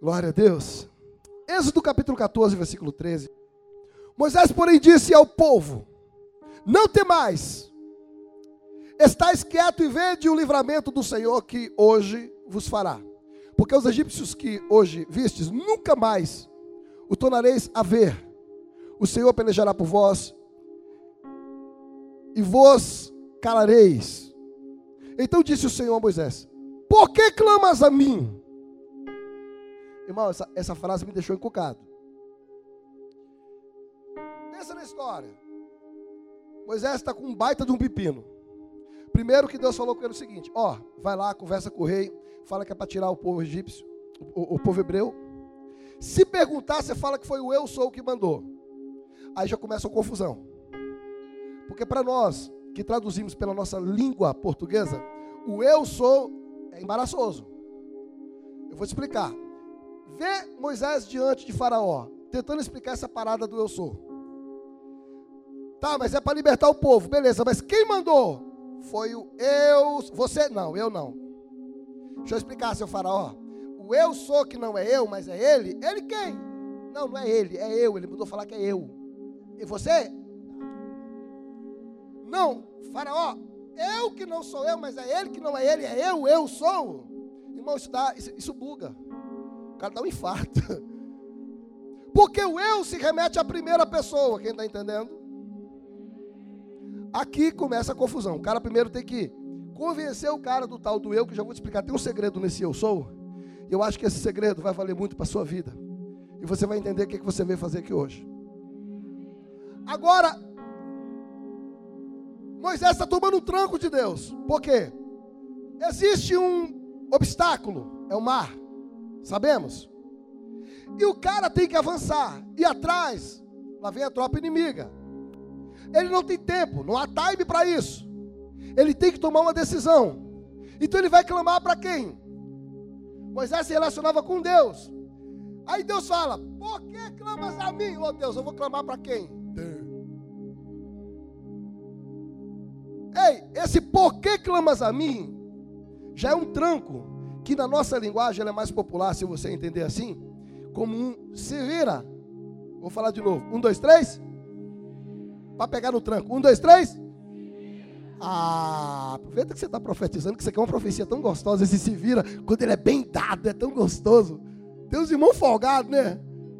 Glória a Deus. Êxodo capítulo 14, versículo 13. Moisés, porém, disse ao povo: Não temais, estáis quieto e vede o livramento do Senhor que hoje vos fará. Porque os egípcios que hoje vistes, nunca mais o tornareis a ver. O Senhor pelejará por vós e vos calareis. Então disse o Senhor a Moisés: Por que clamas a mim? Irmão, essa, essa frase me deixou encucado. Pensa na história. Moisés está com um baita de um pepino. Primeiro que Deus falou com ele o seguinte: Ó, vai lá, conversa com o rei, fala que é para tirar o povo egípcio, o, o, povo hebreu. Se perguntar, você fala que foi o eu sou que mandou. Aí já começa a confusão. Porque para nós que traduzimos pela nossa língua portuguesa, o eu sou é embaraçoso. Eu vou te explicar. Vê Moisés diante de Faraó, tentando explicar essa parada do eu sou. Tá, mas é para libertar o povo, beleza, mas quem mandou? Foi o eu, você não, eu não. Deixa eu explicar, seu Faraó. O eu sou que não é eu, mas é ele, ele quem? Não, não é ele, é eu, ele mudou falar que é eu. E você? Não, Faraó, eu que não sou eu, mas é ele que não é ele, é eu, eu sou. Irmão, isso, dá, isso, isso buga. Cara dá um infarto. Porque o eu se remete à primeira pessoa, quem está entendendo? Aqui começa a confusão. O cara primeiro tem que convencer o cara do tal do eu, que já vou te explicar. Tem um segredo nesse eu sou. Eu acho que esse segredo vai valer muito para a sua vida. E você vai entender o que, que você veio fazer aqui hoje. Agora, Moisés está tomando um tranco de Deus. Por quê? Existe um obstáculo, é o mar. Sabemos? E o cara tem que avançar. E atrás, lá vem a tropa inimiga. Ele não tem tempo, não há time para isso. Ele tem que tomar uma decisão. Então ele vai clamar para quem? Moisés se relacionava com Deus. Aí Deus fala: Por que clamas a mim? Oh Deus, eu vou clamar para quem? Ei, esse por que clamas a mim já é um tranco que na nossa linguagem é mais popular, se você entender assim, como um se vira. Vou falar de novo. Um, dois, três. Para pegar no tranco. Um, dois, três. Ah, aproveita que você está profetizando, que você quer uma profecia tão gostosa. Esse se vira, quando ele é bem dado, é tão gostoso. Tem uns irmãos folgados, né?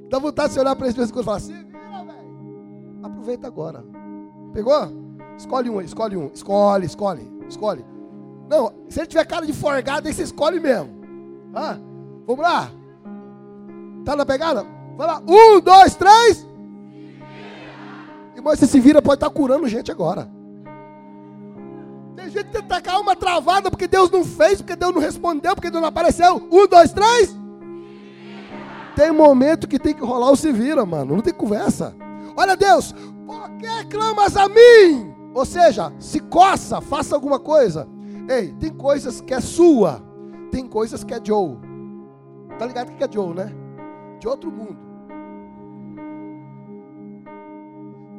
Dá vontade de olhar para eles e falar: se vira, velho. Aproveita agora. Pegou? Escolhe um, escolhe um. Escolhe, escolhe, escolhe. Não, se ele tiver cara de forgado, aí você escolhe mesmo. Ah, vamos lá. Tá na pegada? Vai lá. Um, dois, três. Irmão, você se vira, pode estar curando gente agora. Tem gente que está com a alma travada porque Deus não fez, porque Deus não respondeu, porque Deus não apareceu. Um, dois, três. Tem momento que tem que rolar o se vira, mano. Não tem conversa. Olha, Deus, por que clamas a mim? Ou seja, se coça, faça alguma coisa. Ei, tem coisas que é sua, tem coisas que é Joe. Tá ligado que é Joe, né? De outro mundo.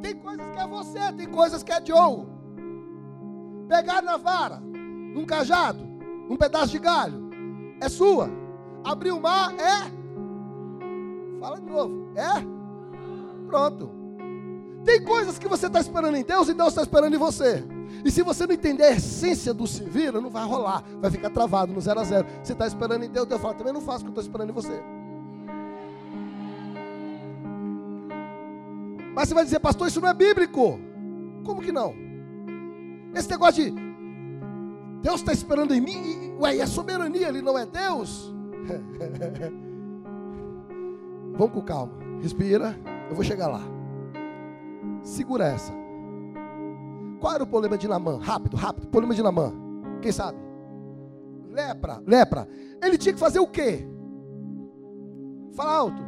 Tem coisas que é você, tem coisas que é Joe. Pegar na vara, num cajado, num pedaço de galho, é sua. Abrir o mar é. Fala de novo. É? Pronto. Tem coisas que você está esperando em Deus e Deus está esperando em você. E se você não entender a essência do se vira, não vai rolar. Vai ficar travado no zero a zero. Você está esperando em Deus, Deus fala, também não faço o que eu estou esperando em você. Mas você vai dizer, pastor, isso não é bíblico. Como que não? Esse negócio de Deus está esperando em mim, ué, e a soberania, ele não é Deus? Vamos com calma, respira, eu vou chegar lá. Segura essa. Qual era o problema de Namã? Rápido, rápido. Problema de Namã. Quem sabe? Lepra, lepra. Ele tinha que fazer o quê? Fala alto.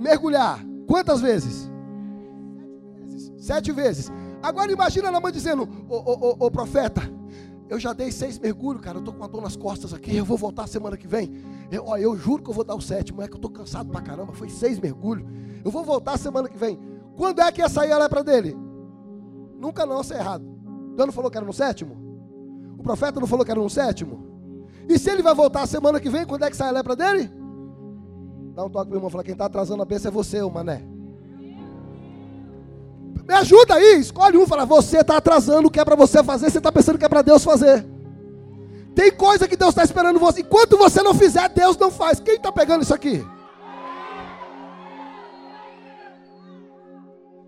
Mergulhar. Quantas vezes? Sete vezes. Agora imagina Namã dizendo: Ô, ô, ô, profeta, eu já dei seis mergulhos, cara. Eu estou com uma dor nas costas aqui. Eu vou voltar semana que vem. Eu, ó, eu juro que eu vou dar o sétimo. É que eu estou cansado pra caramba. Foi seis mergulhos. Eu vou voltar semana que vem. Quando é que ia sair a lepra dele? Nunca não, isso é errado. Deus não falou que era no sétimo? O profeta não falou que era no sétimo? E se ele vai voltar semana que vem, quando é que sai a lepra dele? Dá um toque pro irmão e fala: quem está atrasando a bênção é você, ô mané. Me ajuda aí, escolhe um, fala: você está atrasando o que é para você fazer, você está pensando que é para Deus fazer. Tem coisa que Deus está esperando você. Enquanto você não fizer, Deus não faz. Quem está pegando isso aqui?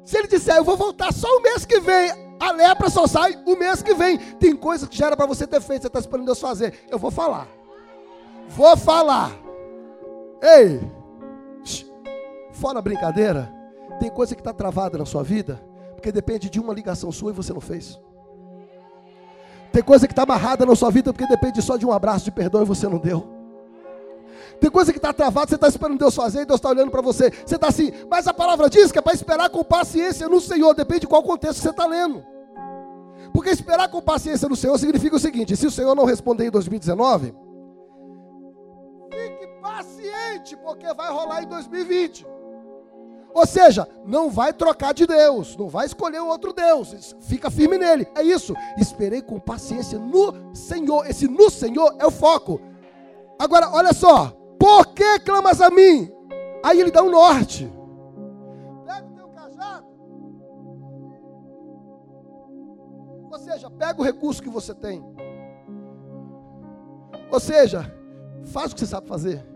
Se ele disser, eu vou voltar só o mês que vem, a lepra só sai o mês que vem. Tem coisa que já era para você ter feito, você está esperando Deus fazer. Eu vou falar. Vou falar. Ei, fora brincadeira, tem coisa que está travada na sua vida, porque depende de uma ligação sua e você não fez. Tem coisa que está amarrada na sua vida porque depende só de um abraço de perdão e você não deu. Tem coisa que está travada, você está esperando Deus fazer e Deus está olhando para você. Você está assim, mas a palavra diz que é para esperar com paciência no Senhor, depende de qual contexto você está lendo. Porque esperar com paciência no Senhor significa o seguinte: se o Senhor não responder em 2019, fique paciente, porque vai rolar em 2020. Ou seja, não vai trocar de Deus, não vai escolher outro Deus, fica firme nele. É isso. Esperei com paciência no Senhor. Esse no Senhor é o foco. Agora, olha só. Por que clamas a mim? Aí ele dá um norte. Pega o teu cajado. Ou seja, pega o recurso que você tem. Ou seja, faz o que você sabe fazer.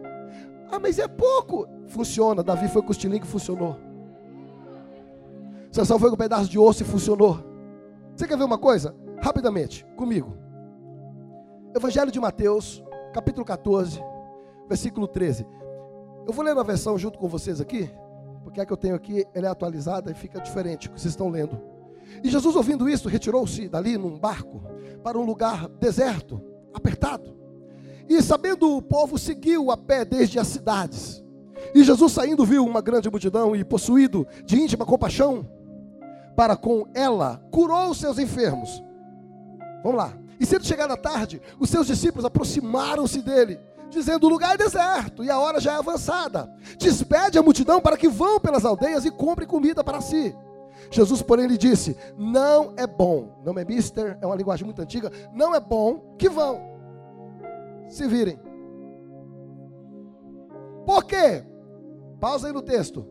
Ah, mas é pouco. Funciona. Davi foi com o estilingue e funcionou. Sansão foi com um pedaço de osso e funcionou. Você quer ver uma coisa? Rapidamente, comigo. Evangelho de Mateus, capítulo 14, versículo 13. Eu vou ler na versão junto com vocês aqui, porque a que eu tenho aqui ela é atualizada e fica diferente o que vocês estão lendo. E Jesus, ouvindo isso, retirou-se dali num barco para um lugar deserto, apertado. E sabendo o povo, seguiu a pé desde as cidades. E Jesus saindo viu uma grande multidão e possuído de íntima compaixão para com ela, curou os seus enfermos. Vamos lá. E sendo chegada a tarde, os seus discípulos aproximaram-se dele, dizendo: O lugar é deserto e a hora já é avançada. Despede a multidão para que vão pelas aldeias e comprem comida para si. Jesus, porém, lhe disse: Não é bom, não é mister, é uma linguagem muito antiga, não é bom que vão se virem. Por quê? Pausa aí no texto.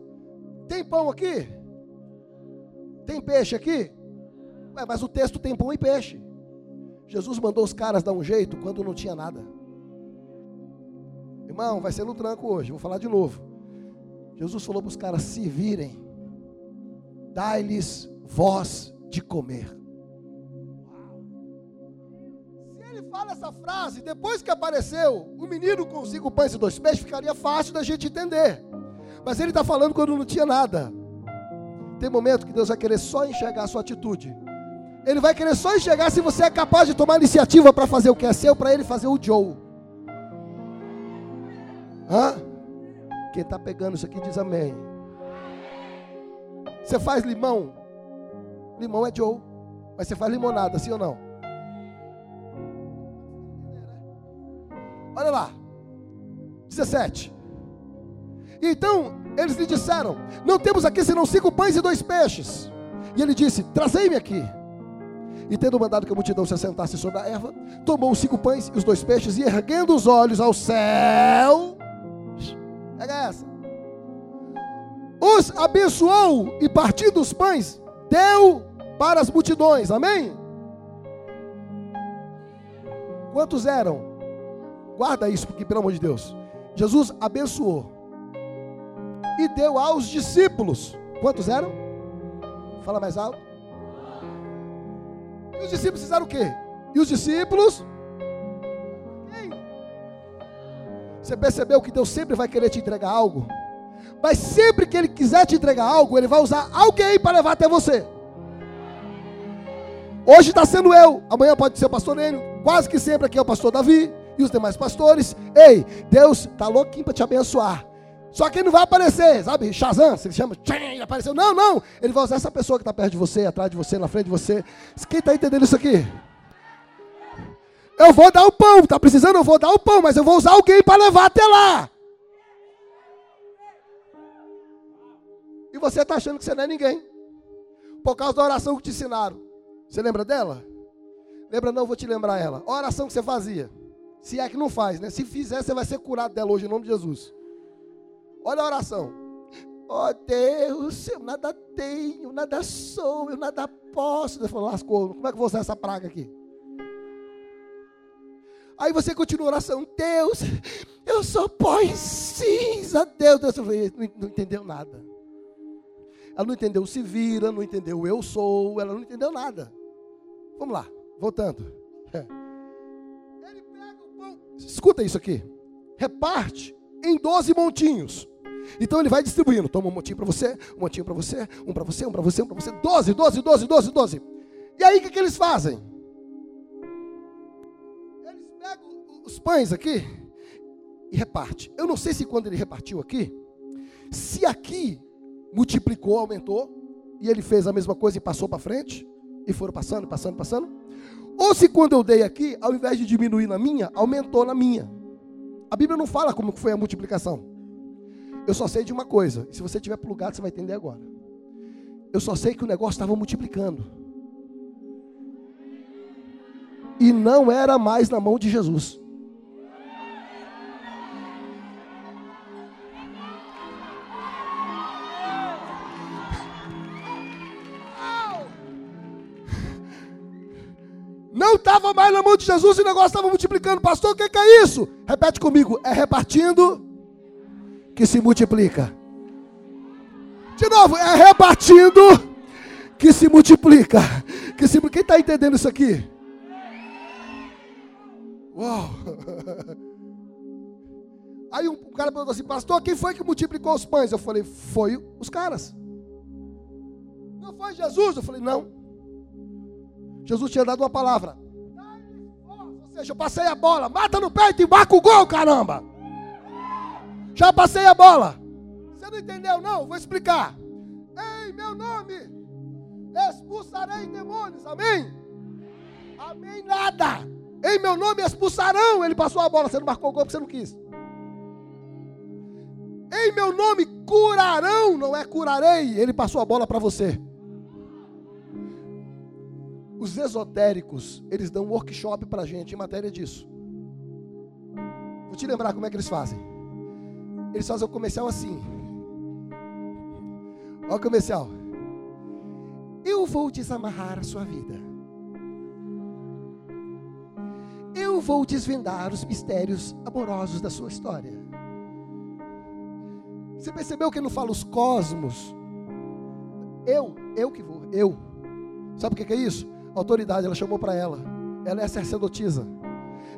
Tem pão aqui? Tem peixe aqui? Ué, mas o texto tem pão e peixe. Jesus mandou os caras dar um jeito quando não tinha nada. Irmão, vai ser no tranco hoje, vou falar de novo. Jesus falou para os caras se virem, dai-lhes voz de comer. fala essa frase, depois que apareceu o menino com cinco pães e dois peixes, ficaria fácil da gente entender. Mas ele está falando quando não tinha nada. Tem momento que Deus vai querer só enxergar a sua atitude. Ele vai querer só enxergar se você é capaz de tomar iniciativa para fazer o que é seu, para ele fazer o Joe. Hã? Quem está pegando isso aqui diz amém. Você faz limão? Limão é Joe. Mas você faz limonada, sim ou não? Olha lá. 17. Então eles lhe disseram: Não temos aqui senão cinco pães e dois peixes. E ele disse: Trazei-me aqui. E tendo mandado que a multidão se assentasse sobre a erva, tomou os cinco pães e os dois peixes, e erguendo os olhos ao céu, pega essa, os abençoou e partindo os pães, deu para as multidões, amém? Quantos eram? Guarda isso, porque pelo amor de Deus. Jesus abençoou e deu aos discípulos. Quantos eram? Fala mais alto. E os discípulos fizeram o quê? E os discípulos? Você percebeu que Deus sempre vai querer te entregar algo? Mas sempre que Ele quiser te entregar algo, Ele vai usar alguém para levar até você. Hoje está sendo eu, amanhã pode ser o pastor Nênio, quase que sempre aqui é o pastor Davi, e os demais pastores. Ei, Deus está louquinho para te abençoar. Só que ele não vai aparecer, sabe? Shazam, se ele chama, ele apareceu. Não, não. Ele vai usar essa pessoa que está perto de você, atrás de você, na frente de você. Quem está entendendo isso aqui? Eu vou dar o pão, está precisando? Eu vou dar o pão, mas eu vou usar alguém para levar até lá. E você está achando que você não é ninguém. Por causa da oração que te ensinaram. Você lembra dela? Lembra não, vou te lembrar ela. A oração que você fazia. Se é que não faz, né? Se fizer, você vai ser curado dela hoje em nome de Jesus. Olha a oração. Oh, Deus, eu nada tenho, nada sou, eu nada posso. Deus falou, lascou, como é que eu vou usar essa praga aqui? Aí você continua a oração, Deus, eu sou pó e cinza, Deus. Deus não, não entendeu nada. Ela não entendeu se vira, não entendeu eu sou, ela não entendeu nada. Vamos lá, voltando. É. Ele pega o pão, escuta isso aqui, reparte em 12 montinhos. Então ele vai distribuindo. Toma um montinho para você, um montinho para você, um para você, um para você, um para você. 12, 12, 12, 12, 12. E aí o que, que eles fazem? Os pães aqui e reparte. Eu não sei se quando ele repartiu aqui, se aqui multiplicou, aumentou, e ele fez a mesma coisa e passou para frente, e foram passando, passando, passando. Ou se quando eu dei aqui, ao invés de diminuir na minha, aumentou na minha. A Bíblia não fala como foi a multiplicação. Eu só sei de uma coisa, se você tiver plugado, você vai entender agora. Eu só sei que o negócio estava multiplicando. E não era mais na mão de Jesus. Estava mais na mão de Jesus e o negócio estava multiplicando. Pastor, o que, que é isso? Repete comigo. É repartindo que se multiplica. De novo, é repartindo que se multiplica. Que se... Quem está entendendo isso aqui? Uau! Aí um cara perguntou assim, pastor, quem foi que multiplicou os pães? Eu falei, foi os caras. Não foi Jesus? Eu falei, não. Jesus tinha dado uma palavra. Seja, eu passei a bola, mata no peito e marca o gol, caramba. Já passei a bola. Você não entendeu, não? Vou explicar. Em meu nome expulsarei demônios. Amém? Amém, nada. Em meu nome expulsarão. Ele passou a bola, você não marcou o gol porque você não quis. Em meu nome curarão, não é curarei. Ele passou a bola para você. Os esotéricos, eles dão um workshop para a gente em matéria disso. Vou te lembrar como é que eles fazem. Eles fazem o comercial assim. Olha o comercial. Eu vou desamarrar a sua vida. Eu vou desvendar os mistérios amorosos da sua história. Você percebeu que ele não fala os cosmos? Eu, eu que vou, eu. Sabe o que é isso? Autoridade, ela chamou para ela. Ela é sacerdotisa.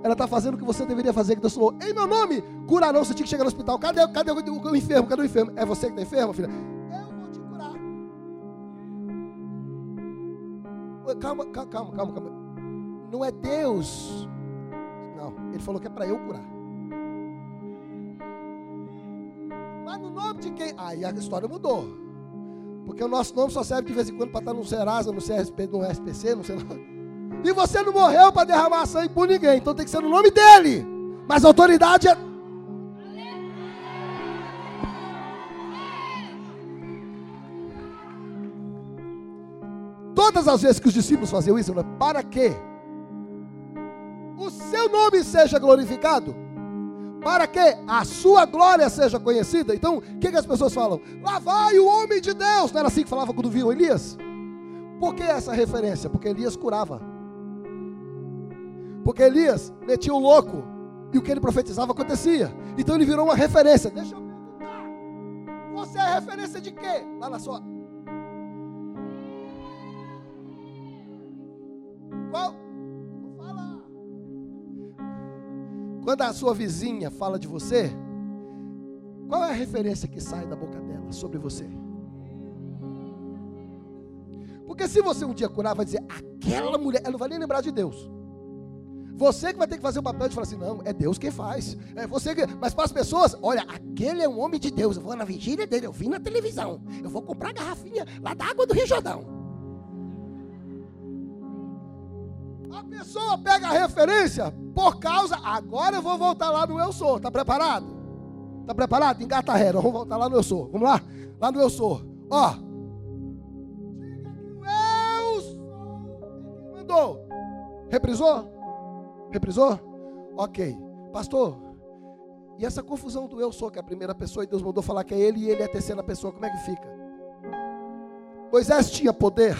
Ela está fazendo o que você deveria fazer, que Deus falou, em meu nome, curarão, você tinha que chegar no hospital. Cadê, cadê o, o, o enfermo? Cadê o enfermo? É você que está enfermo, filha? Eu vou te curar. Calma, calma, calma, calma. Não é Deus. Não, ele falou que é para eu curar. Mas no nome de quem? Aí a história mudou. Porque o nosso nome só serve de vez em quando para estar no Serasa, no CSP, no SPC, não sei lá. E você não morreu para derramar sangue por ninguém. Então tem que ser no nome dele. Mas a autoridade é. Todas as vezes que os discípulos faziam isso, para que o seu nome seja glorificado, para que a sua glória seja conhecida. Então, o que, que, as pessoas falam? Lá vai o homem de Deus. Não era assim que falava quando viu Elias? Por que essa referência? Porque Elias curava. Porque Elias metia o louco e o que ele profetizava acontecia. Então ele virou uma referência. Deixa eu perguntar. Você é referência de quê? Lá na sua. Quando a sua vizinha fala de você, qual é a referência que sai da boca dela sobre você? Porque se você um dia curar, vai dizer, aquela mulher, ela não vai nem lembrar de Deus. Você que vai ter que fazer o papel de falar assim, não, é Deus quem faz. É você que... Mas para as pessoas, olha, aquele é um homem de Deus. Eu vou na vigília dele, eu vi na televisão. Eu vou comprar garrafinha lá da água do Rio Jordão. A pessoa pega a referência por causa. Agora eu vou voltar lá no eu sou. Está preparado? Está preparado? Engata a reta. Vamos voltar lá no eu sou. Vamos lá? Lá no eu sou. Ó. Diga que o eu sou. Mandou. Reprisou? Reprisou? Ok. Pastor, E essa confusão do eu sou, que é a primeira pessoa, e Deus mandou falar que é ele e ele é a terceira pessoa, como é que fica? Moisés tinha poder.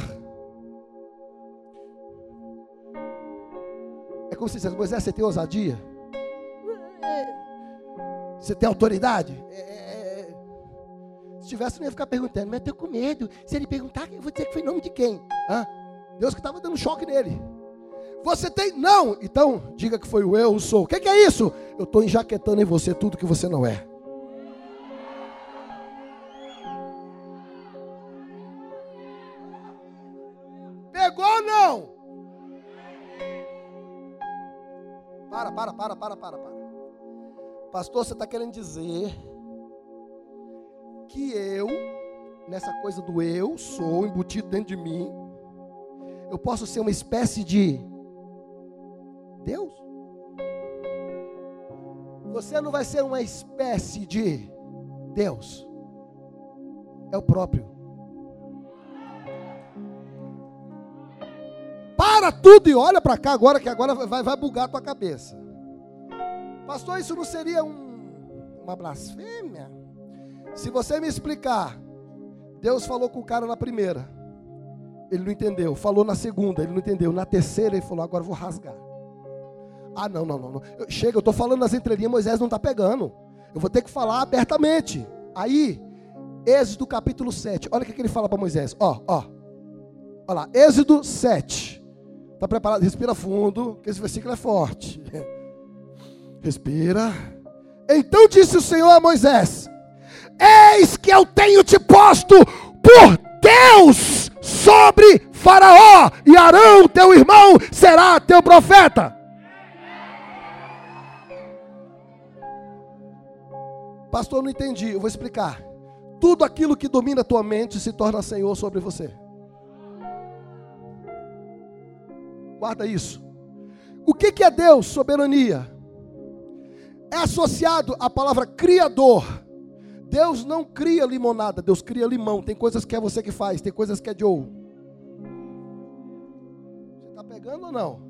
Como se dissesse, Moisés, você tem ousadia? Você tem autoridade? É, é, é. Se tivesse, não ia ficar perguntando, mas eu estou com medo. Se ele perguntar, eu vou dizer que foi em nome de quem? Hã? Deus que estava dando choque nele. Você tem? Não. Então, diga que foi o eu, o sou. O que, que é isso? Eu estou enjaquetando em você tudo que você não é. Para, para, para, para, para. Pastor, você está querendo dizer que eu, nessa coisa do eu, sou embutido dentro de mim, eu posso ser uma espécie de Deus? Você não vai ser uma espécie de Deus, é o próprio. Para tudo e olha para cá agora, que agora vai, vai bugar a tua cabeça. Pastor, isso não seria um, uma blasfêmia? Se você me explicar, Deus falou com o cara na primeira, ele não entendeu. Falou na segunda, ele não entendeu. Na terceira, ele falou: agora vou rasgar. Ah, não, não, não. não. Chega, eu estou falando nas entrelinhas, Moisés não está pegando. Eu vou ter que falar abertamente. Aí, Êxodo capítulo 7. Olha o que, que ele fala para Moisés. Ó, ó. Olha lá, Êxodo 7. Está preparado? Respira fundo, que esse versículo é forte. Respira. Então disse o Senhor a Moisés: Eis que eu tenho te posto por Deus sobre Faraó, e Arão, teu irmão, será teu profeta. Pastor, não entendi, eu vou explicar. Tudo aquilo que domina a tua mente se torna Senhor sobre você. Guarda isso. O que, é Deus? Soberania. É associado à palavra criador. Deus não cria limonada, Deus cria limão. Tem coisas que é você que faz, tem coisas que é Joe. Você está pegando ou não?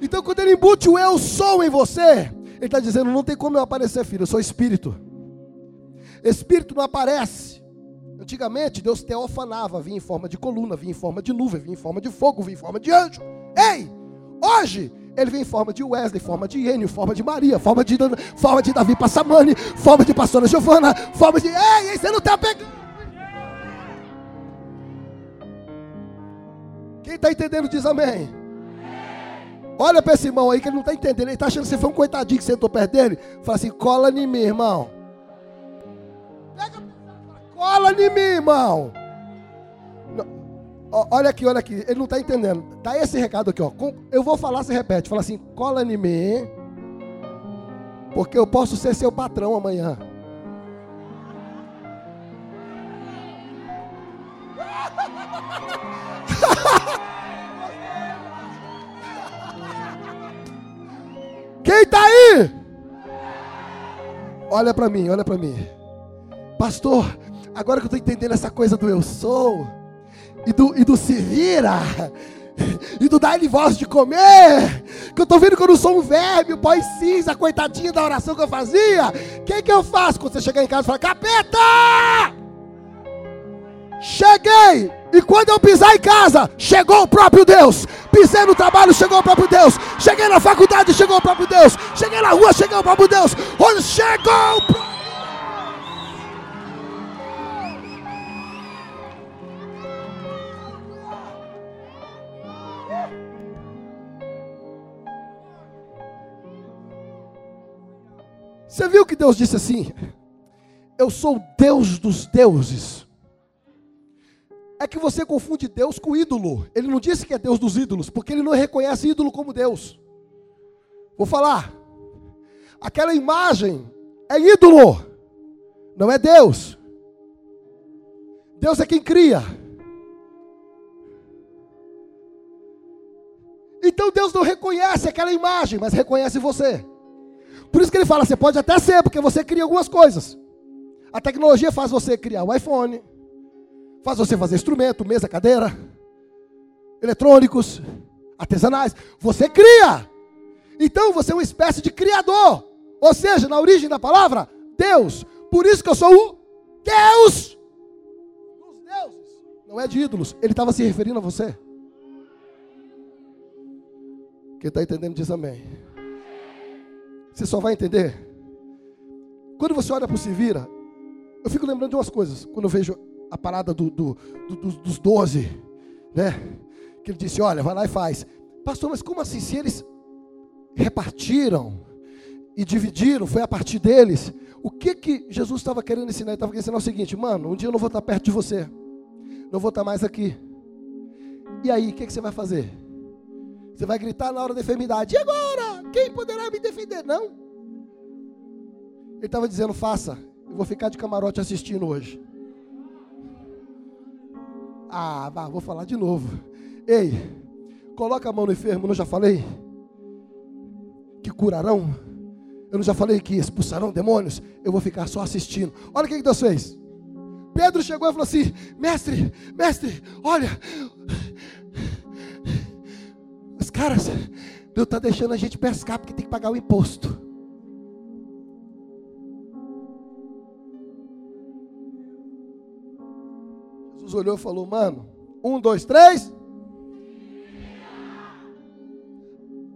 Então, quando ele embute o eu sou em você, ele está dizendo: não tem como eu aparecer, filho, eu sou espírito. Espírito não aparece. Antigamente, Deus teofanava, vinha em forma de coluna, vinha em forma de nuvem, vinha em forma de fogo, vinha em forma de anjo. Ei, hoje, ele vem em forma de Wesley, forma de Enio, forma de Maria, forma de, forma de Davi Passamani, forma de pastora Giovana, forma de. Ei, você não está pegando. Quem está entendendo diz amém. Olha para esse irmão aí que ele não está entendendo. Ele está achando que você foi um coitadinho que sentou perto dele. Fala assim: cola em mim, irmão. Pega, cola em mim, irmão. Olha aqui, olha aqui. Ele não está entendendo. Dá esse recado aqui, ó. Eu vou falar, você repete. Fala assim: cola em mim. Porque eu posso ser seu patrão amanhã. Quem está aí? Olha para mim, olha para mim. Pastor, agora que eu estou entendendo essa coisa do eu sou, e do, e do se vira, e do dar-lhe voz de comer, que eu estou vendo que eu não sou um verme, o pó cinza, coitadinho da oração que eu fazia. O que, que eu faço quando você chegar em casa e falar, capeta! Cheguei! E quando eu pisar em casa, chegou o próprio Deus. Pisei no trabalho, chegou o próprio Deus. Cheguei na faculdade, chegou o próprio Deus. Cheguei na rua, chegou o próprio Deus. Onde chegou o próprio Você viu que Deus disse assim? Eu sou Deus dos deuses é que você confunde Deus com ídolo. Ele não disse que é Deus dos ídolos, porque ele não reconhece ídolo como Deus. Vou falar. Aquela imagem é ídolo, não é Deus. Deus é quem cria. Então Deus não reconhece aquela imagem, mas reconhece você. Por isso que ele fala: você pode até ser, porque você cria algumas coisas. A tecnologia faz você criar o iPhone, Faz você fazer instrumento, mesa, cadeira, eletrônicos, artesanais. Você cria. Então você é uma espécie de criador. Ou seja, na origem da palavra, Deus. Por isso que eu sou o Deus dos deuses. Não é de ídolos. Ele estava se referindo a você. Quem está entendendo diz amém. Você só vai entender. Quando você olha para o se vira, eu fico lembrando de umas coisas. Quando eu vejo a parada do, do, do, dos doze, né? Que ele disse: Olha, vai lá e faz. Pastor, mas como assim? Se eles repartiram e dividiram, foi a partir deles. O que que Jesus estava querendo ensinar? Ele estava querendo ensinar o seguinte: Mano, um dia eu não vou estar perto de você, não vou estar mais aqui. E aí, o que, que você vai fazer? Você vai gritar na hora da enfermidade: E agora? Quem poderá me defender? Não. Ele estava dizendo: Faça. Eu vou ficar de camarote assistindo hoje. Ah, vou falar de novo. Ei, coloca a mão no enfermo, não já falei? Que curarão? Eu não já falei que expulsarão demônios? Eu vou ficar só assistindo. Olha o que, que Deus fez. Pedro chegou e falou assim: Mestre, mestre, olha. Os caras, Deus está deixando a gente pescar porque tem que pagar o imposto. Jesus olhou e falou: Mano, um, dois, três.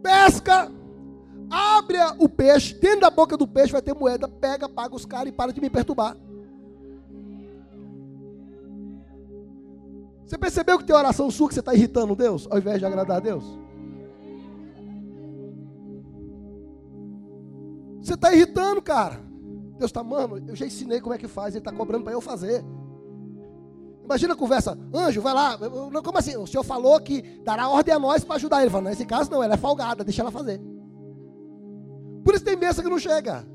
Pesca, abre o peixe, dentro da boca do peixe vai ter moeda, pega, paga os caras e para de me perturbar. Você percebeu que tem oração sua que você está irritando Deus, ao invés de agradar a Deus? Você está irritando, cara. Deus está, mano, eu já ensinei como é que faz, ele está cobrando para eu fazer. Imagina a conversa, anjo, vai lá. Como assim? O senhor falou que dará ordem a nós para ajudar ele. Fala, nesse caso não, ela é folgada, deixa ela fazer. Por isso tem mesa que não chega.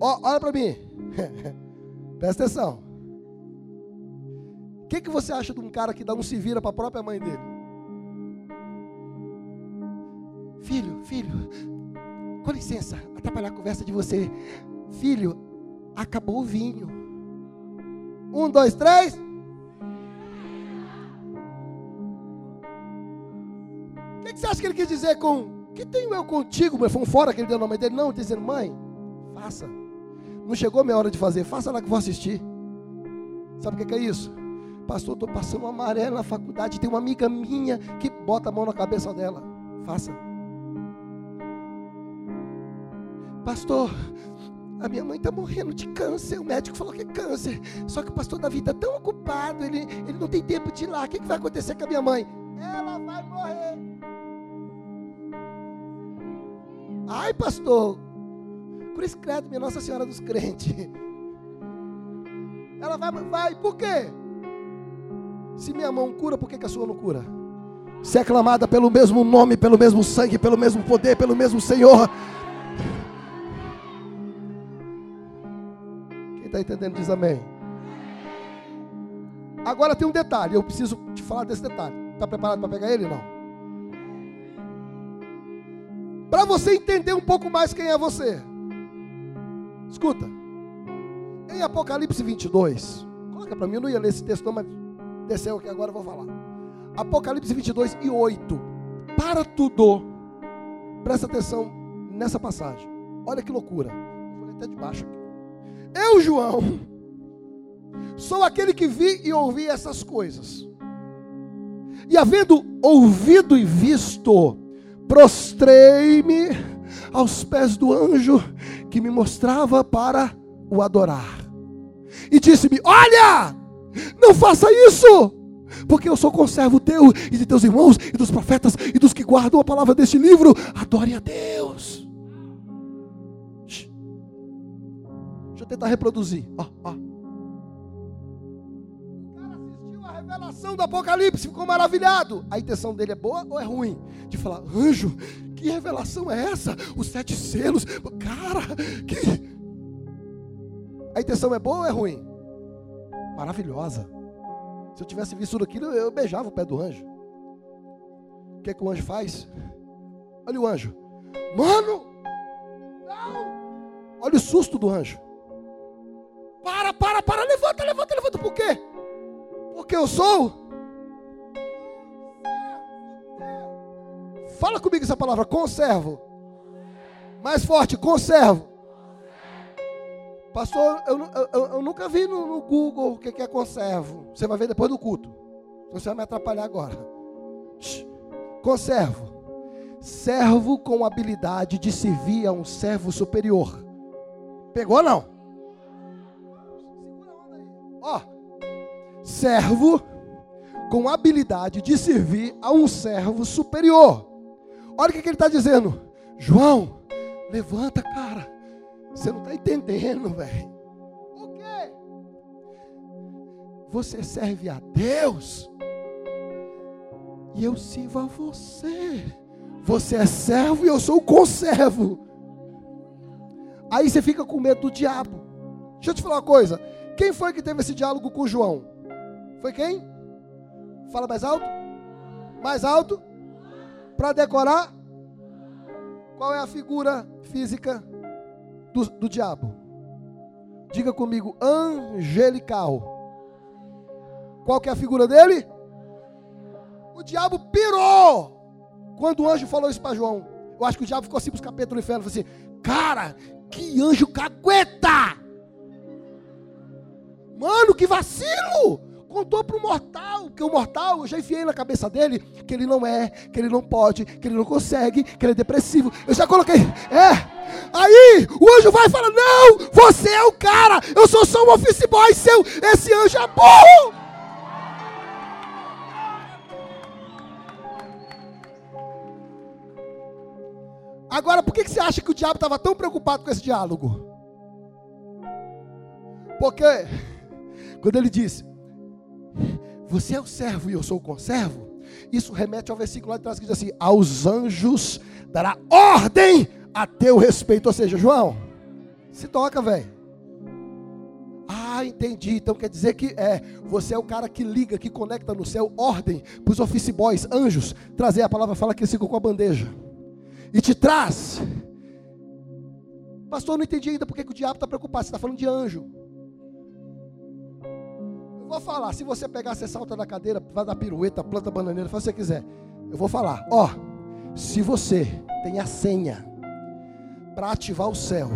Ó, olha para mim. Presta atenção. O que, que você acha de um cara que dá um se vira para a própria mãe dele? Filho, filho, com licença, atrapalhar a conversa de você. Filho, acabou o vinho. Um, dois, três. O que, que, você acha que ele quis dizer com que tenho eu contigo? Mas foi um fora que ele deu o nome dele. Não, dizendo, mãe, faça. Não chegou minha hora de fazer, faça lá que eu vou assistir. Sabe o que, que é isso? Pastor, estou passando um amarelo na faculdade. Tem uma amiga minha que bota a mão na cabeça dela. Faça. Pastor, a minha mãe está morrendo de câncer. O médico falou que é câncer. Só que o pastor Davi está tão ocupado, ele, ele não tem tempo de ir lá. O que, que vai acontecer com a minha mãe? Ela vai morrer. Ai, pastor. Cruz credo, minha Nossa Senhora dos Crentes. Ela vai, vai, por quê? Se minha mão cura, por que, que a sua não cura? Se é clamada pelo mesmo nome, pelo mesmo sangue, pelo mesmo poder, pelo mesmo Senhor. Está entendendo diz amém. Agora tem um detalhe, eu preciso te falar desse detalhe. Está preparado para pegar ele? Não. Para você entender um pouco mais quem é você. Escuta. Em Apocalipse 22. Coloca para mim, eu não ia ler esse texto não, mas desceu aqui agora eu vou falar. Apocalipse 22 e 8. Para tudo. Presta atenção nessa passagem. Olha que loucura. Vou ler até de baixo aqui. Eu, João, sou aquele que vi e ouvi essas coisas. E havendo ouvido e visto, prostrei-me aos pés do anjo que me mostrava para o adorar. E disse-me: Olha, não faça isso, porque eu sou conservo teu e de teus irmãos e dos profetas e dos que guardam a palavra deste livro. Adore a Deus. Tentar reproduzir. Ó, ó. O cara assistiu a revelação do Apocalipse, ficou maravilhado. A intenção dele é boa ou é ruim? De falar, anjo, que revelação é essa? Os sete selos. Cara, que. A intenção é boa ou é ruim? Maravilhosa. Se eu tivesse visto tudo aquilo, eu beijava o pé do anjo. O que, é que o anjo faz? Olha o anjo. Mano! Não! Olha o susto do anjo. Para, levanta, levanta, levanta. Por quê? Porque eu sou. Fala comigo essa palavra, conservo. Mais forte, conservo. Pastor, eu, eu, eu nunca vi no, no Google o que, é conservo. Você vai ver depois do culto. Você vai me atrapalhar agora. Conservo. Servo com habilidade de servir a um servo superior. Pegou não? Ó, servo com habilidade de servir a um servo superior. Olha o que, que ele está dizendo. João, levanta, cara. Você não está entendendo, velho. O quê? Você serve a Deus e eu sirvo a você. Você é servo e eu sou o conservo. Aí você fica com medo do diabo. Deixa eu te falar uma coisa. Quem foi que teve esse diálogo com João? Foi quem? Fala mais alto. Mais alto. Para decorar. Qual é a figura física do, do diabo? Diga comigo, angelical. Qual que é a figura dele? O diabo pirou. Quando o anjo falou isso para João, eu acho que o diabo ficou assim para os capetas do inferno. Falou assim: Cara, que anjo cagueta! Mano, que vacilo! Contou para o mortal, que o mortal, eu já enfiei na cabeça dele que ele não é, que ele não pode, que ele não consegue, que ele é depressivo. Eu já coloquei, é. Aí o anjo vai e fala: Não, você é o cara, eu sou só um office boy seu, esse anjo é burro. Agora, por que você acha que o diabo estava tão preocupado com esse diálogo? Porque, quando ele disse, você é o servo e eu sou o conservo, isso remete ao versículo lá de trás que diz assim: aos anjos dará ordem a teu respeito. Ou seja, João, se toca, velho. Ah, entendi. Então quer dizer que é, você é o cara que liga, que conecta no céu ordem para os office boys, anjos, trazer a palavra, fala que eles ficam com a bandeja e te traz. Pastor, não entendi ainda porque que o diabo está preocupado. Você está falando de anjo. Vou falar. Se você pegar, você salta da cadeira, vai dar pirueta, planta bananeira, faz o que você quiser. Eu vou falar. Ó, se você tem a senha para ativar o céu,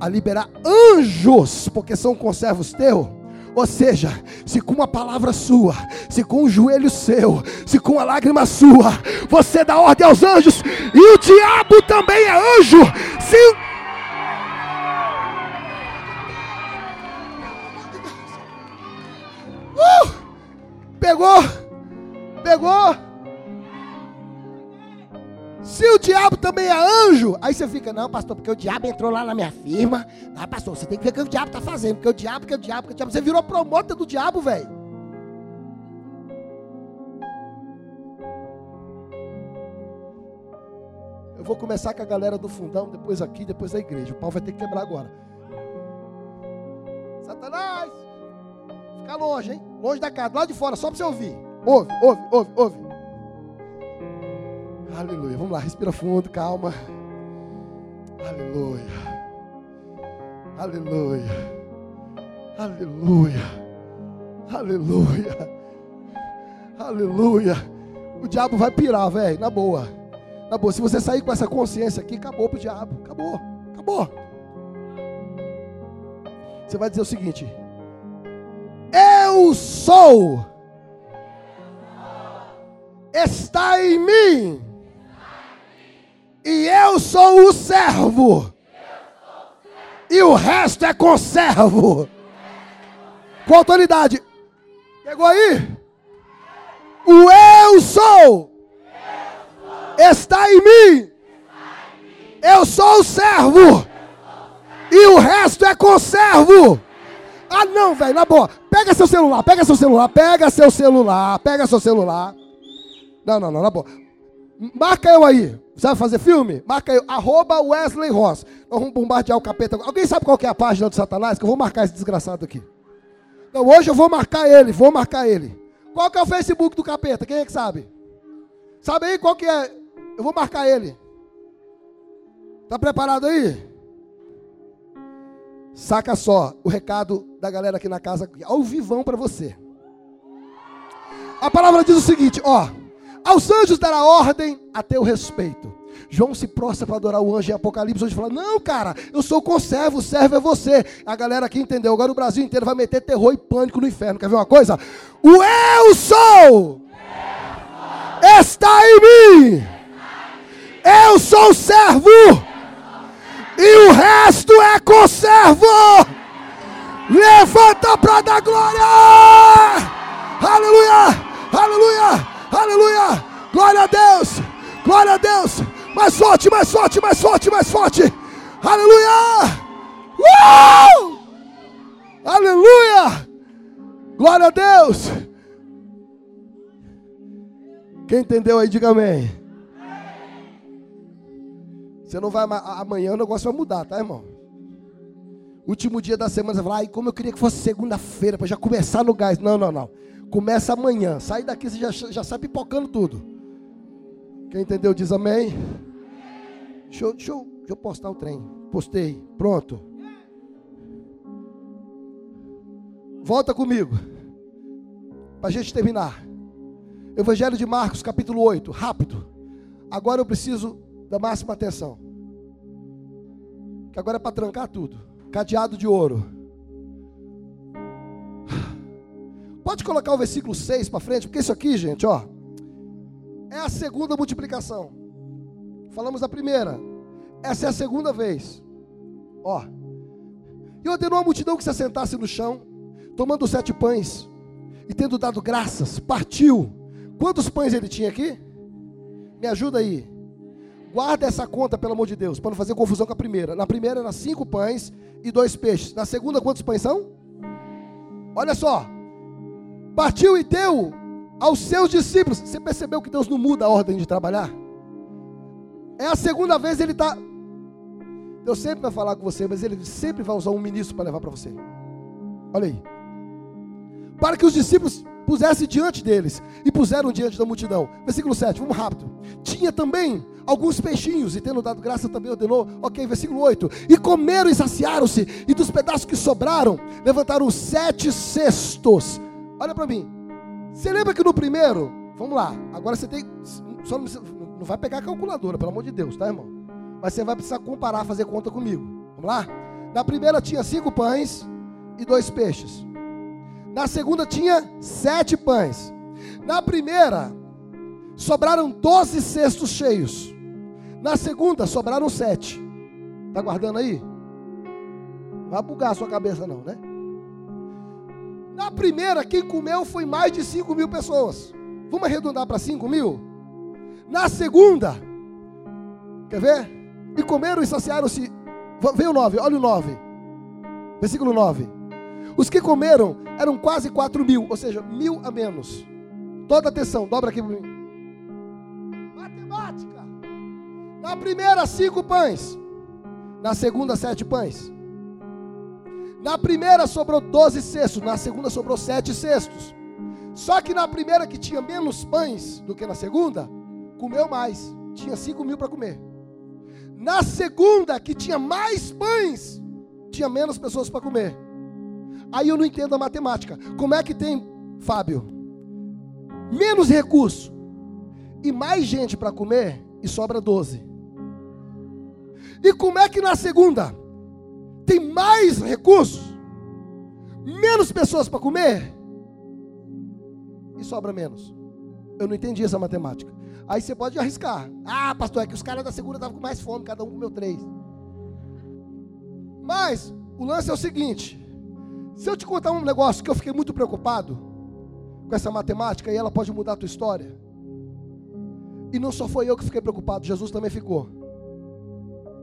a liberar anjos, porque são conservos teus ou seja, se com uma palavra sua, se com um joelho seu, se com uma lágrima sua, você dá ordem aos anjos, e o diabo também é anjo. Se uh, pegou, pegou. Se o diabo também é anjo, aí você fica, não, pastor, porque o diabo entrou lá na minha firma. Ah, pastor, você tem que ver o que o diabo está fazendo, porque o diabo, porque o diabo, porque o diabo. Você virou promotor do diabo, velho. Eu vou começar com a galera do fundão, depois aqui, depois da igreja. O pau vai ter que quebrar agora. Satanás! Fica longe, hein? Longe da casa, lá de fora, só para você ouvir. Ouve, ouve, ouve, ouve. Aleluia. Vamos lá, respira fundo, calma. Aleluia. Aleluia. Aleluia. Aleluia. Aleluia. O diabo vai pirar, velho, na boa. Na boa. Se você sair com essa consciência aqui, acabou pro diabo. Acabou. Acabou. Você vai dizer o seguinte: Eu sou. Está em mim e eu sou o servo. E o resto é conservo. Com autoridade. Pegou aí? O eu sou está em mim. Eu sou o servo. E o resto é conservo. Ah, não, velho, na boa. Pega seu celular, pega seu celular, pega seu celular, pega seu celular. Não, não, não, na boa. Marca eu aí. Sabe fazer filme? Marca eu. Arroba Wesley Ross. Nós vamos bombardear o capeta. Alguém sabe qual é a página do Satanás? Que eu vou marcar esse desgraçado aqui. Então hoje eu vou marcar ele. Vou marcar ele. Qual que é o Facebook do capeta? Quem é que sabe? Sabe aí qual que é? Eu vou marcar ele. Tá preparado aí? Saca só o recado da galera aqui na casa, ao vivão para você. A palavra diz o seguinte, ó. Aos anjos dará ordem a teu respeito. João se prostra para adorar o anjo em Apocalipse, onde fala: Não, cara, eu sou conservo, o servo é você. A galera aqui entendeu. Agora o Brasil inteiro vai meter terror e pânico no inferno. Quer ver uma coisa? O eu sou está em mim. Eu sou servo. E o resto é conservo. Levanta para dar glória. Aleluia. Aleluia. Aleluia. Glória a Deus. Glória a Deus. Mais forte, mais forte, mais forte, mais forte. Aleluia. Uh! Aleluia. Glória a Deus. Quem entendeu aí, diga amém. Você não vai amanhã o negócio vai mudar, tá, irmão? Último dia da semana, você vai ai, como eu queria que fosse segunda-feira, para já começar no gás. Não, não, não. Começa amanhã. Sai daqui, você já, já sai pipocando tudo. Quem entendeu, diz amém. Deixa eu, deixa eu, deixa eu postar o trem. Postei. Pronto. Volta comigo. Para a gente terminar. Evangelho de Marcos, capítulo 8, rápido. Agora eu preciso da máxima atenção. Que agora é para trancar tudo. Cadeado de ouro. Pode colocar o versículo 6 para frente, porque isso aqui, gente, ó, é a segunda multiplicação. Falamos da primeira. Essa é a segunda vez. Ó. E ordenou a multidão que se assentasse no chão, tomando sete pães, e tendo dado graças, partiu Quantos pães ele tinha aqui? Me ajuda aí. Guarda essa conta, pelo amor de Deus, para não fazer confusão com a primeira. Na primeira era cinco pães e dois peixes. Na segunda, quantos pães são? Olha só. Partiu e deu aos seus discípulos. Você percebeu que Deus não muda a ordem de trabalhar? É a segunda vez ele está. Deus sempre vai falar com você, mas ele sempre vai usar um ministro para levar para você. Olha aí. Para que os discípulos pusesse diante deles e puseram diante da multidão. Versículo 7, vamos rápido. Tinha também alguns peixinhos, e tendo dado graça também ordenou. Ok, versículo 8. E comeram e saciaram-se, e dos pedaços que sobraram, levantaram sete cestos. Olha para mim. Você lembra que no primeiro, vamos lá, agora você tem. Só não, não vai pegar a calculadora, pelo amor de Deus, tá, irmão? Mas você vai precisar comparar, fazer conta comigo. Vamos lá? Na primeira tinha cinco pães e dois peixes. Na segunda tinha sete pães. Na primeira, sobraram doze cestos cheios. Na segunda, sobraram sete. Está guardando aí? Não vai bugar a sua cabeça, não, né? Na primeira, quem comeu foi mais de cinco mil pessoas. Vamos arredondar para cinco mil? Na segunda, quer ver? E comeram e saciaram-se. Vem o nove, olha o nove. Versículo 9. Os que comeram eram quase 4 mil, ou seja, mil a menos. Toda atenção, dobra aqui para mim. Na primeira, cinco pães. Na segunda, sete pães. Na primeira sobrou 12 cestos. Na segunda sobrou sete cestos. Só que na primeira, que tinha menos pães do que na segunda, comeu mais. Tinha 5 mil para comer. Na segunda, que tinha mais pães, tinha menos pessoas para comer. Aí eu não entendo a matemática. Como é que tem, Fábio, menos recurso e mais gente para comer e sobra 12? E como é que na segunda tem mais recursos, menos pessoas para comer e sobra menos? Eu não entendi essa matemática. Aí você pode arriscar. Ah, pastor, é que os caras da segunda estavam com mais fome, cada um comeu três. Mas o lance é o seguinte: se eu te contar um negócio que eu fiquei muito preocupado com essa matemática e ela pode mudar a tua história. E não só foi eu que fiquei preocupado, Jesus também ficou.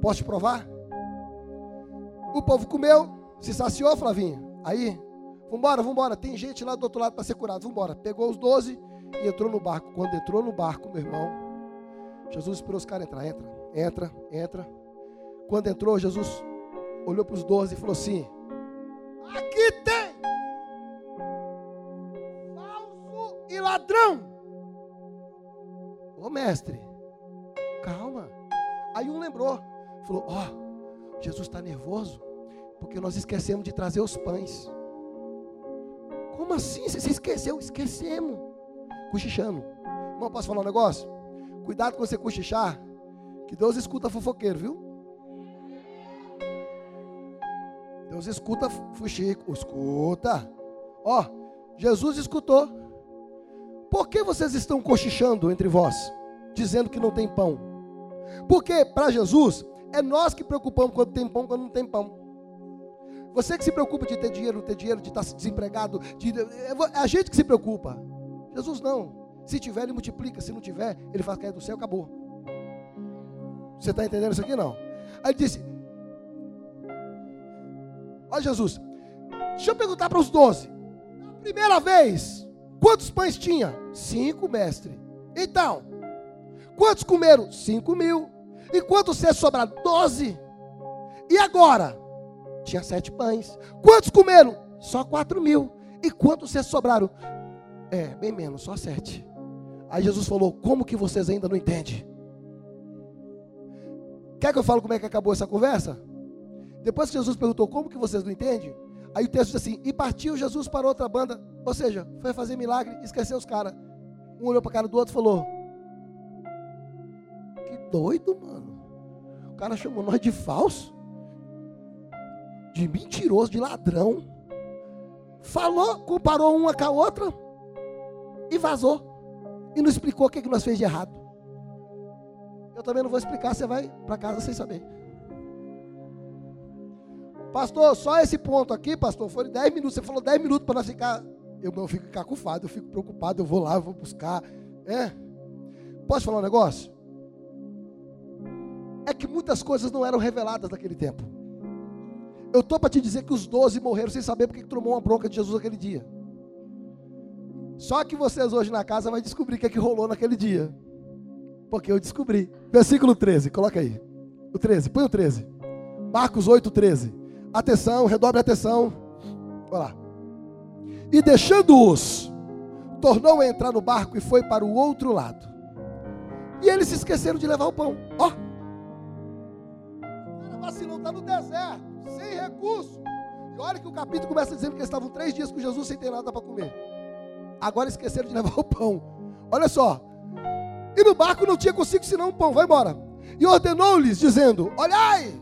Posso te provar? O povo comeu, se saciou, Flavinho. Aí, vambora, vambora. Tem gente lá do outro lado para ser curado. Vambora. Pegou os doze e entrou no barco. Quando entrou no barco, meu irmão, Jesus esperou os caras entrar. Entra, entra, entra. Quando entrou, Jesus olhou para os doze e falou assim: Aqui tem falso e ladrão. Ô mestre, calma. Aí um lembrou, falou: Ó, oh, Jesus está nervoso porque nós esquecemos de trazer os pães. Como assim? Você esqueceu? Esquecemos. Cochichando. Irmão, posso falar um negócio? Cuidado com você cochichar, Que Deus escuta fofoqueiro, viu? Deus escuta fuxico. Escuta. Ó, Jesus escutou. Por que vocês estão cochichando entre vós, dizendo que não tem pão? Porque para Jesus é nós que preocupamos quando tem pão, quando não tem pão. Você que se preocupa de ter dinheiro, não ter dinheiro, de estar desempregado, de, é a gente que se preocupa. Jesus não. Se tiver, ele multiplica. Se não tiver, ele faz cair do céu, acabou. Você está entendendo isso aqui? Não. Aí ele disse: Olha Jesus, deixa eu perguntar para os doze. Primeira vez, quantos pães tinha? Cinco, mestre. Então, quantos comeram? Cinco mil. E quantos se sobraram? Doze. E agora? Tinha sete pães. Quantos comeram? Só quatro mil. E quantos se sobraram? É, bem menos, só sete. Aí Jesus falou: Como que vocês ainda não entendem? Quer que eu fale como é que acabou essa conversa? Depois que Jesus perguntou como que vocês não entendem, aí o texto diz assim: E partiu Jesus para outra banda, ou seja, foi fazer milagre, esqueceu os caras. Um olhou para a cara do outro e falou: doido, mano. O cara chamou nós de falso, de mentiroso, de ladrão. Falou, comparou uma com a outra e vazou. E não explicou o que, que nós fez de errado. Eu também não vou explicar, você vai para casa sem saber. Pastor, só esse ponto aqui, pastor, foram 10 minutos. Você falou 10 minutos para nós ficar. Eu não fico cacufado, eu fico preocupado, eu vou lá, eu vou buscar. É. Posso falar um negócio? É que muitas coisas não eram reveladas naquele tempo. Eu estou para te dizer que os 12 morreram sem saber porque tomou uma bronca de Jesus aquele dia. Só que vocês hoje na casa vão descobrir o que, é que rolou naquele dia. Porque eu descobri. Versículo 13, coloca aí. O 13, põe o 13. Marcos 8, 13. Atenção, redobre a atenção. Olha lá. E deixando-os, tornou a entrar no barco e foi para o outro lado. E eles se esqueceram de levar o pão. Ó. Oh. Está no deserto, sem recurso. E olha que o capítulo começa dizendo que eles estavam três dias com Jesus sem ter nada para comer. Agora esqueceram de levar o pão. Olha só. E no barco não tinha consigo senão um pão. Vai embora. E ordenou-lhes, dizendo: Olhai,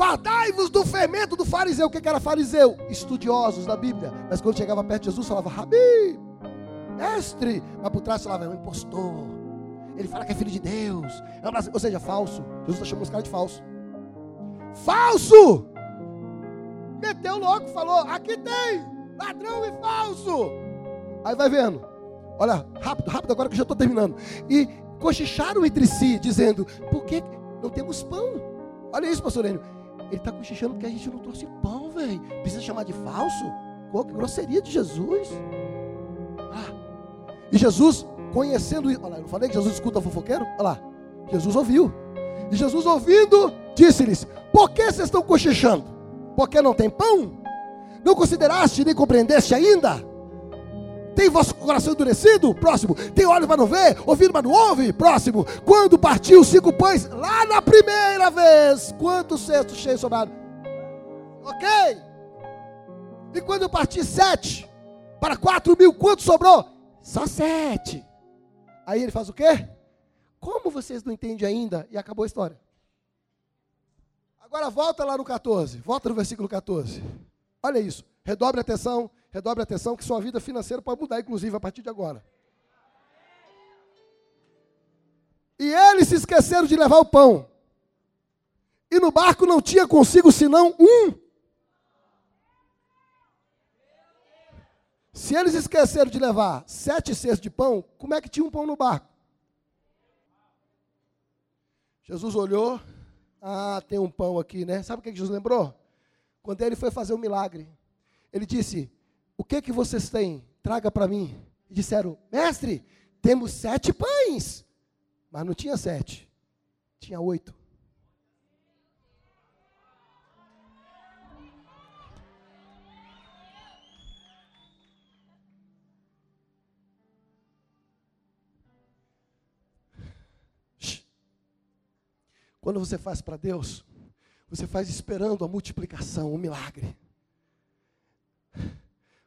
Guardai-vos do fermento do fariseu. O que era fariseu? Estudiosos da Bíblia. Mas quando chegava perto de Jesus, falava, Rabi, mestre. Mas por trás falava, é um impostor. Ele fala que é filho de Deus. É. Ou seja, falso. Jesus está chamando os caras de falso. Falso! Meteu louco, falou: aqui tem ladrão e falso. Aí vai vendo. Olha, rápido, rápido, agora que eu já estou terminando. E cochicharam entre si, dizendo: por que não temos pão? Olha isso, pastor Lênio. Ele está cochichando porque a gente não trouxe pão, velho. Precisa chamar de falso? Qual que grosseria de Jesus? Ah. E Jesus, conhecendo olha lá, eu falei que Jesus escuta fofoqueiro? Olha lá, Jesus ouviu. E Jesus ouvindo, disse-lhes: Por que vocês estão cochichando? Porque não tem pão? Não consideraste nem compreendeste ainda? Tem vosso coração endurecido? Próximo. Tem olhos para não ver? Ouvido para não ouvir? Próximo. Quando partiu cinco pães, lá na primeira vez, quantos cestos cheios sobraram? Ok. E quando parti sete para quatro mil, quanto sobrou? Só sete. Aí ele faz o quê? Como vocês não entendem ainda? E acabou a história. Agora volta lá no 14. Volta no versículo 14. Olha isso. Redobre a atenção Redobre a atenção que sua vida financeira pode mudar, inclusive, a partir de agora. E eles se esqueceram de levar o pão. E no barco não tinha consigo senão um. Se eles esqueceram de levar sete cestos de pão, como é que tinha um pão no barco? Jesus olhou, ah, tem um pão aqui, né? Sabe o que Jesus lembrou? Quando ele foi fazer o um milagre, ele disse: o que que vocês têm? Traga para mim. E disseram, mestre, temos sete pães. Mas não tinha sete, tinha oito. Quando você faz para Deus, você faz esperando a multiplicação, o milagre.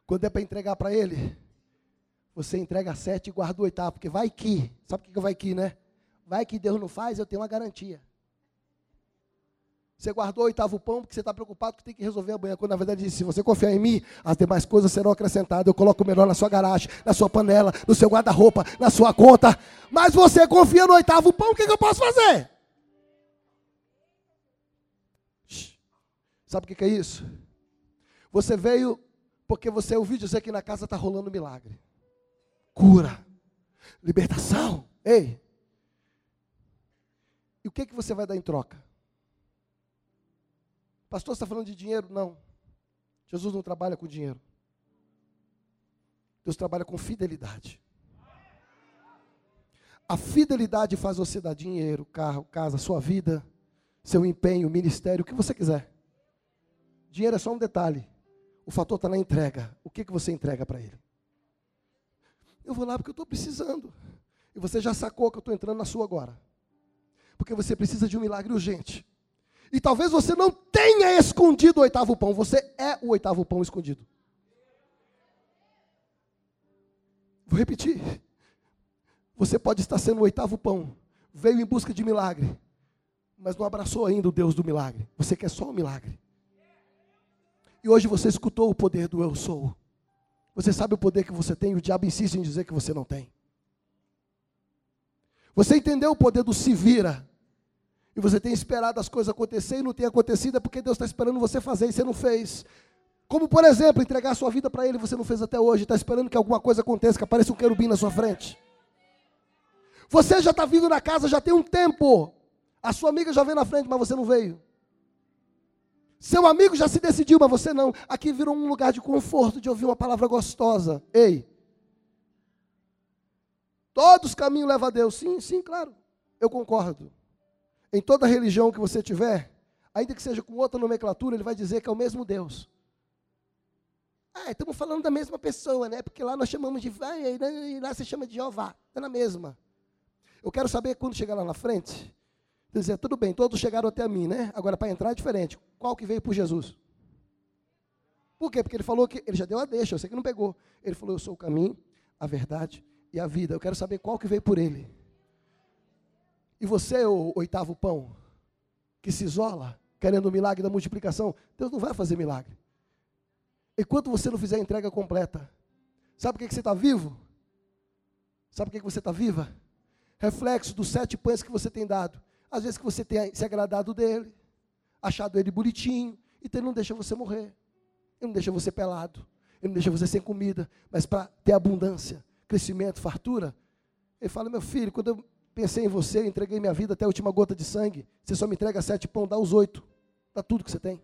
Quando é para entregar para ele, você entrega sete e guarda o oitavo, porque vai que, sabe o que vai que, né? Vai que Deus não faz, eu tenho uma garantia. Você guardou o oitavo pão porque você está preocupado que tem que resolver amanhã. Quando na verdade disse, se você confiar em mim, as demais coisas serão acrescentadas. Eu coloco o melhor na sua garagem, na sua panela, no seu guarda-roupa, na sua conta. Mas você confia no oitavo pão, o que, que eu posso fazer? Sabe o que, é isso? Você veio porque você ouviu dizer que na casa está rolando milagre. Cura. Libertação. Ei. E o que, que você vai dar em troca? Pastor, você está falando de dinheiro? Não. Jesus não trabalha com dinheiro. Deus trabalha com fidelidade. A fidelidade faz você dar dinheiro, carro, casa, sua vida, seu empenho, ministério, o que você quiser. Dinheiro é só um detalhe. O fator está na entrega. O que, que você entrega para ele? Eu vou lá porque eu estou precisando. E você já sacou que eu estou entrando na sua agora. Porque você precisa de um milagre urgente. E talvez você não tenha escondido o oitavo pão, você é o oitavo pão escondido. Vou repetir. Você pode estar sendo o oitavo pão, veio em busca de milagre, mas não abraçou ainda o Deus do milagre. Você quer só o milagre. E hoje você escutou o poder do eu sou. Você sabe o poder que você tem, o diabo insiste em dizer que você não tem. Você entendeu o poder do se vira, e você tem esperado as coisas acontecer e não tem acontecido, é porque Deus está esperando você fazer e você não fez. Como, por exemplo, entregar sua vida para Ele, você não fez até hoje, está esperando que alguma coisa aconteça, que apareça um querubim na sua frente. Você já está vindo na casa, já tem um tempo. A sua amiga já veio na frente, mas você não veio. Seu amigo já se decidiu, mas você não. Aqui virou um lugar de conforto, de ouvir uma palavra gostosa. Ei. Todos os caminhos levam a Deus. Sim, sim, claro. Eu concordo em toda religião que você tiver, ainda que seja com outra nomenclatura, ele vai dizer que é o mesmo Deus. Ah, estamos falando da mesma pessoa, né? Porque lá nós chamamos de e lá se chama de Jeová. É na mesma. Eu quero saber quando chegar lá na frente, dizer, tudo bem, todos chegaram até a mim, né? Agora para entrar é diferente. Qual que veio por Jesus? Por quê? Porque ele falou que ele já deu a deixa, eu sei que não pegou. Ele falou, eu sou o caminho, a verdade e a vida. Eu quero saber qual que veio por ele. E você, o oitavo pão, que se isola, querendo o milagre da multiplicação, Deus não vai fazer milagre. Enquanto você não fizer a entrega completa, sabe por que, que você está vivo? Sabe por que, que você está viva? Reflexo dos sete pães que você tem dado. Às vezes que você tem se agradado dele, achado ele bonitinho, então ele não deixa você morrer. Ele não deixa você pelado. Ele não deixa você sem comida. Mas para ter abundância, crescimento, fartura, ele fala, meu filho, quando eu Pensei em você, entreguei minha vida até a última gota de sangue. Você só me entrega sete pão, dá os oito. Dá tudo que você tem.